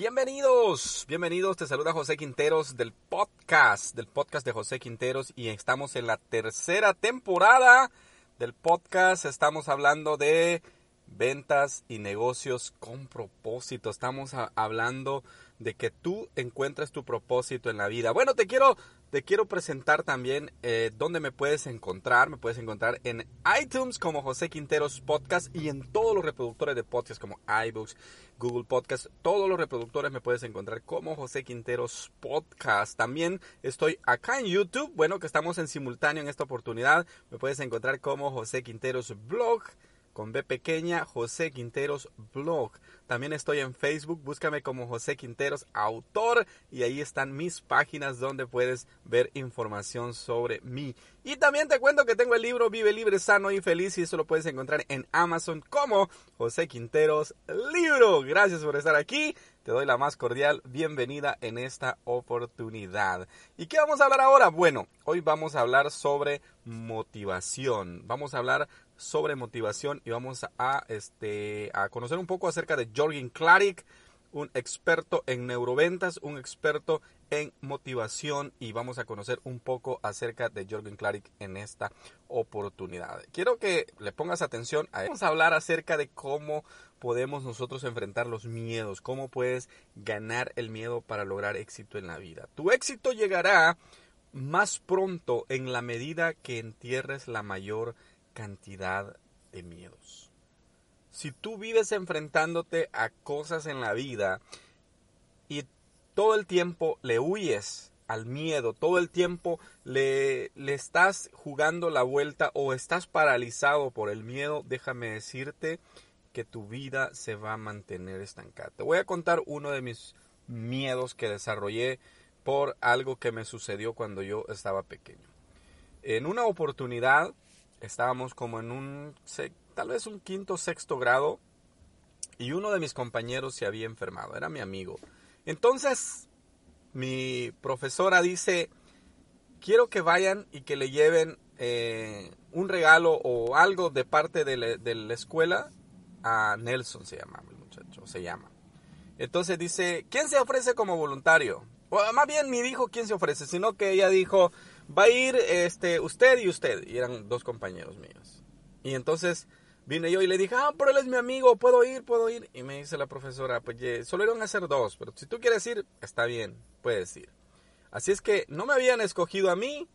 Bienvenidos, bienvenidos, te saluda José Quinteros del podcast, del podcast de José Quinteros y estamos en la tercera temporada del podcast, estamos hablando de ventas y negocios con propósito, estamos hablando de que tú encuentres tu propósito en la vida. Bueno, te quiero te quiero presentar también eh, dónde me puedes encontrar. Me puedes encontrar en iTunes como José Quinteros Podcast y en todos los reproductores de podcast como iBooks, Google Podcast. Todos los reproductores me puedes encontrar como José Quinteros Podcast. También estoy acá en YouTube. Bueno, que estamos en simultáneo en esta oportunidad. Me puedes encontrar como José Quinteros Blog con B pequeña, José Quinteros Blog. También estoy en Facebook, búscame como José Quinteros Autor y ahí están mis páginas donde puedes ver información sobre mí. Y también te cuento que tengo el libro Vive Libre, Sano y Feliz y eso lo puedes encontrar en Amazon como José Quinteros Libro. Gracias por estar aquí. Te doy la más cordial bienvenida en esta oportunidad. ¿Y qué vamos a hablar ahora? Bueno, hoy vamos a hablar sobre motivación. Vamos a hablar sobre motivación y vamos a, este, a conocer un poco acerca de Jorgen Klarik, un experto en neuroventas, un experto en motivación y vamos a conocer un poco acerca de Jorgen Klarik en esta oportunidad. Quiero que le pongas atención a Vamos a hablar acerca de cómo podemos nosotros enfrentar los miedos, cómo puedes ganar el miedo para lograr éxito en la vida. Tu éxito llegará más pronto en la medida que entierres la mayor cantidad de miedos. Si tú vives enfrentándote a cosas en la vida y todo el tiempo le huyes al miedo, todo el tiempo le, le estás jugando la vuelta o estás paralizado por el miedo, déjame decirte que tu vida se va a mantener estancada. Te voy a contar uno de mis miedos que desarrollé por algo que me sucedió cuando yo estaba pequeño. En una oportunidad estábamos como en un, tal vez un quinto, sexto grado, y uno de mis compañeros se había enfermado, era mi amigo. Entonces, mi profesora dice, quiero que vayan y que le lleven eh, un regalo o algo de parte de, la escuela a Nelson, se llama el muchacho, se llama. Entonces dice, ¿quién se ofrece como voluntario? O, más bien ni dijo quién se ofrece, sino que ella dijo, va a ir este, usted y usted. Y eran dos compañeros míos. Y entonces vine yo y le dije, ah, pero él es mi amigo, puedo ir, puedo ir. Y me dice la profesora, pues solo iban a ser dos, pero si tú quieres ir, está bien, puedes ir. Así es que no me habían escogido a mí,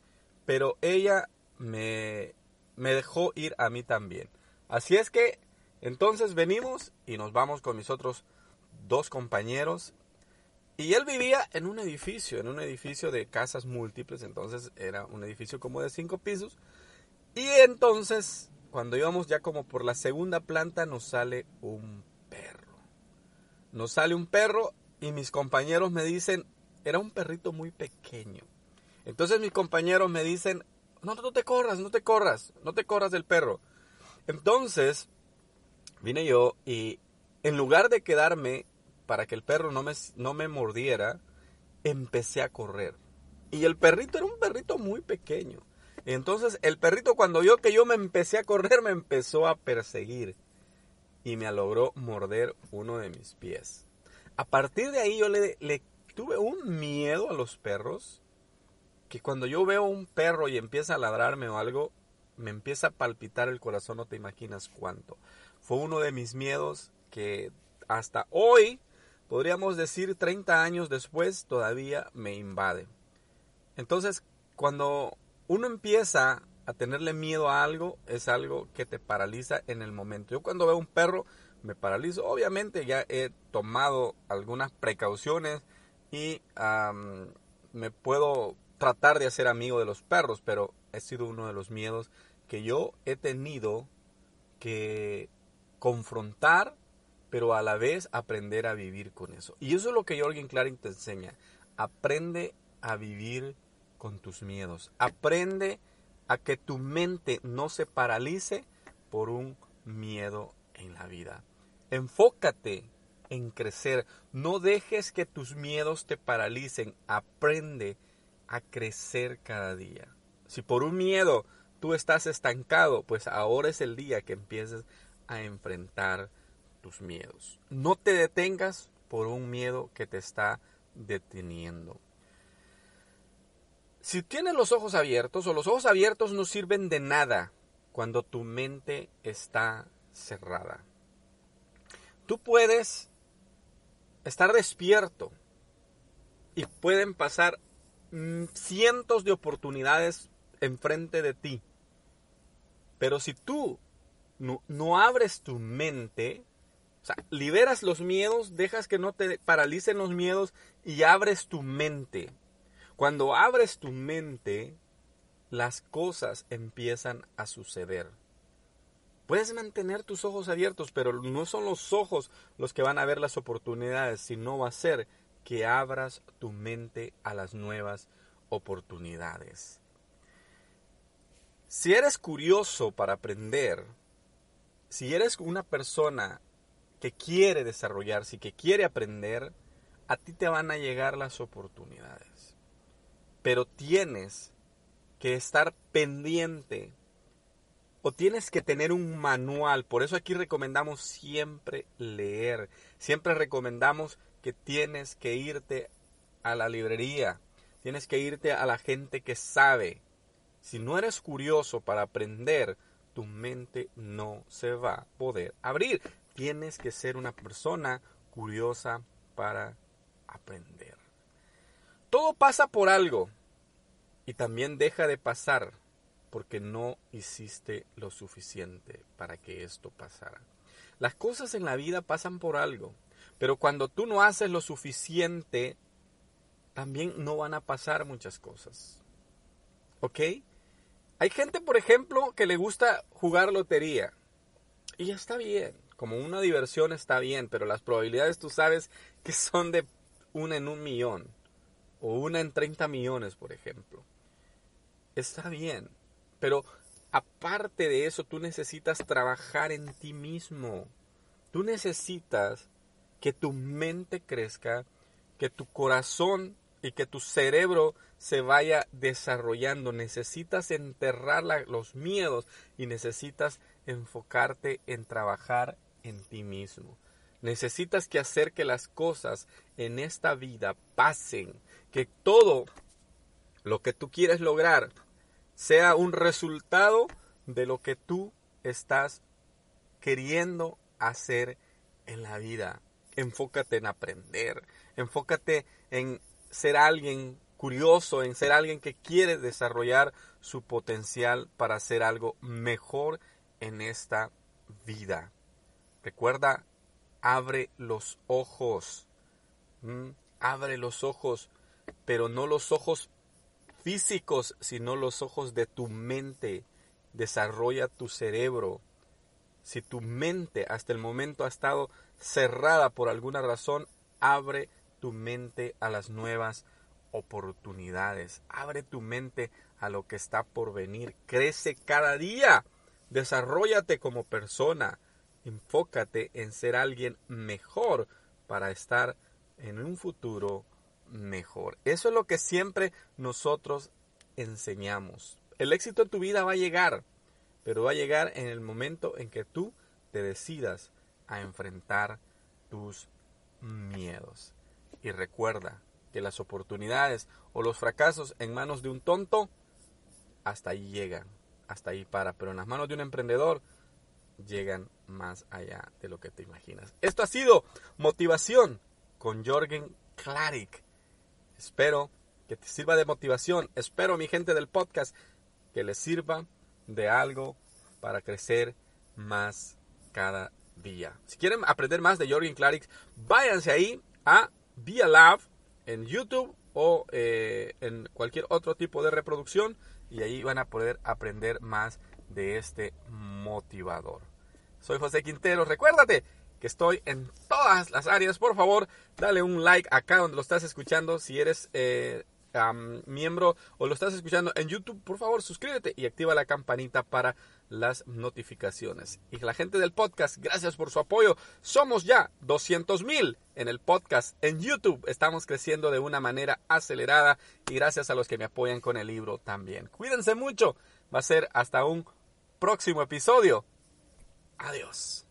pero ella me, me dejó ir a mí también. Así es que entonces venimos y nos vamos con mis otros dos compañeros y él vivía en un edificio, en un edificio de casas múltiples, entonces era un edificio como de cinco pisos. Y entonces, cuando íbamos ya como por la segunda planta, nos sale un perro. Nos sale un perro y mis compañeros me dicen, era un perrito muy pequeño. Entonces mis compañeros me dicen, no, no te corras, no te corras, no te corras del perro. Entonces, vine yo y en lugar de quedarme para que el perro no me, no me mordiera, empecé a correr. Y el perrito era un perrito muy pequeño. Entonces el perrito cuando vio que yo me empecé a correr me empezó a perseguir y me logró morder uno de mis pies. A partir de ahí yo le, le tuve un miedo a los perros que cuando yo veo un perro y empieza a ladrarme o algo, me empieza a palpitar el corazón, no te imaginas cuánto. Fue uno de mis miedos que hasta hoy podríamos decir 30 años después, todavía me invade. Entonces, cuando uno empieza a tenerle miedo a algo, es algo que te paraliza en el momento. Yo cuando veo un perro, me paralizo. Obviamente ya he tomado algunas precauciones y me puedo tratar de hacer amigo de los perros, pero ha sido uno de los miedos que yo he tenido que confrontar, pero a la vez aprender a vivir con eso. Y eso es lo que Jorgen Klaring te enseña. Aprende a vivir con tus miedos. Aprende a que tu mente no se paralice por un miedo en la vida. Enfócate en crecer. No dejes que tus miedos te paralicen. Aprende a crecer cada día. Si por un miedo tú estás estancado, pues ahora es el día que empieces a enfrentar tus miedos. No te detengas por un miedo que te está deteniendo. Si tienes los ojos abiertos o los ojos abiertos no sirven de nada cuando tu mente está cerrada. Tú puedes estar despierto y pueden pasar mm, cientos de oportunidades enfrente de ti. Pero si tú no, abres tu mente, o sea, liberas los miedos, dejas que no te paralicen los miedos y abres tu mente. Cuando abres tu mente, las cosas empiezan a suceder. Puedes mantener tus ojos abiertos, pero no son los ojos los que van a ver las oportunidades, sino va a ser que abras tu mente a las nuevas oportunidades. Si eres curioso para aprender, si eres una persona que quiere desarrollarse y que quiere aprender, a ti te van a llegar las oportunidades. Pero tienes que estar pendiente o tienes que tener un manual. Por eso aquí recomendamos siempre leer. Siempre recomendamos que tienes que irte a la librería. Tienes que irte a la gente que sabe. Si no eres curioso para aprender, tu mente no se va a poder abrir. Tienes que ser una persona curiosa para aprender. Todo pasa por algo y también deja de pasar porque no hiciste lo suficiente para que esto pasara. Las cosas en la vida pasan por algo, pero cuando tú no haces lo suficiente, también no van a pasar muchas cosas. ¿Ok? Hay gente, por ejemplo, que le gusta jugar lotería. Y está bien, como una diversión está bien, pero las probabilidades tú sabes que son de una en un millón o una en 30 millones, por ejemplo. Está bien, pero aparte de eso, tú necesitas trabajar en ti mismo. Tú necesitas que tu mente crezca, que tu corazón y que tu cerebro se vaya desarrollando. Necesitas enterrar los miedos y necesitas enfocarte en trabajar en ti mismo. Necesitas que hacer que las cosas en esta vida pasen, que todo lo que tú quieres lograr sea un resultado de lo que tú estás queriendo hacer en la vida. Enfócate en aprender, enfócate en ser alguien curioso, en ser alguien que quiere desarrollar su potencial para hacer algo mejor en esta vida. Recuerda, abre los ojos, abre los ojos, pero no los ojos físicos, sino los ojos de tu mente. Desarrolla tu cerebro. Si tu mente hasta el momento ha estado cerrada por alguna razón, abre tu mente a las nuevas oportunidades. Abre tu mente a lo que está por venir. Crece cada día. Desarrollate como persona. Enfócate en ser alguien mejor para estar en un futuro mejor. Eso es lo que siempre nosotros enseñamos. El éxito en tu vida va a llegar, pero va a llegar en el momento en que tú te decidas a enfrentar tus miedos. Y recuerda que las oportunidades o los fracasos en manos de un tonto, hasta ahí llegan, hasta ahí para, pero en las manos de un emprendedor llegan más allá de lo que te imaginas. Esto ha sido motivación con Jorgen Klarik. Espero que te sirva de motivación. Espero, mi gente del podcast, que les sirva de algo para crecer más cada día. Si quieren aprender más de Jorgen Clarix, váyanse ahí a Via Lab en YouTube o eh, en cualquier otro tipo de reproducción y ahí van a poder aprender más de este motivador. Soy José Quintero. Recuérdate que estoy en todas las áreas. Por favor, dale un like acá donde lo estás escuchando. Si eres eh, miembro o lo estás escuchando en YouTube, por favor suscríbete y activa la campanita para las notificaciones. Y la gente del podcast, gracias por su apoyo. Somos ya 200 mil en el podcast en YouTube. Estamos creciendo de una manera acelerada y gracias a los que me apoyan con el libro también. Cuídense mucho. Va a ser hasta un próximo episodio. Adiós.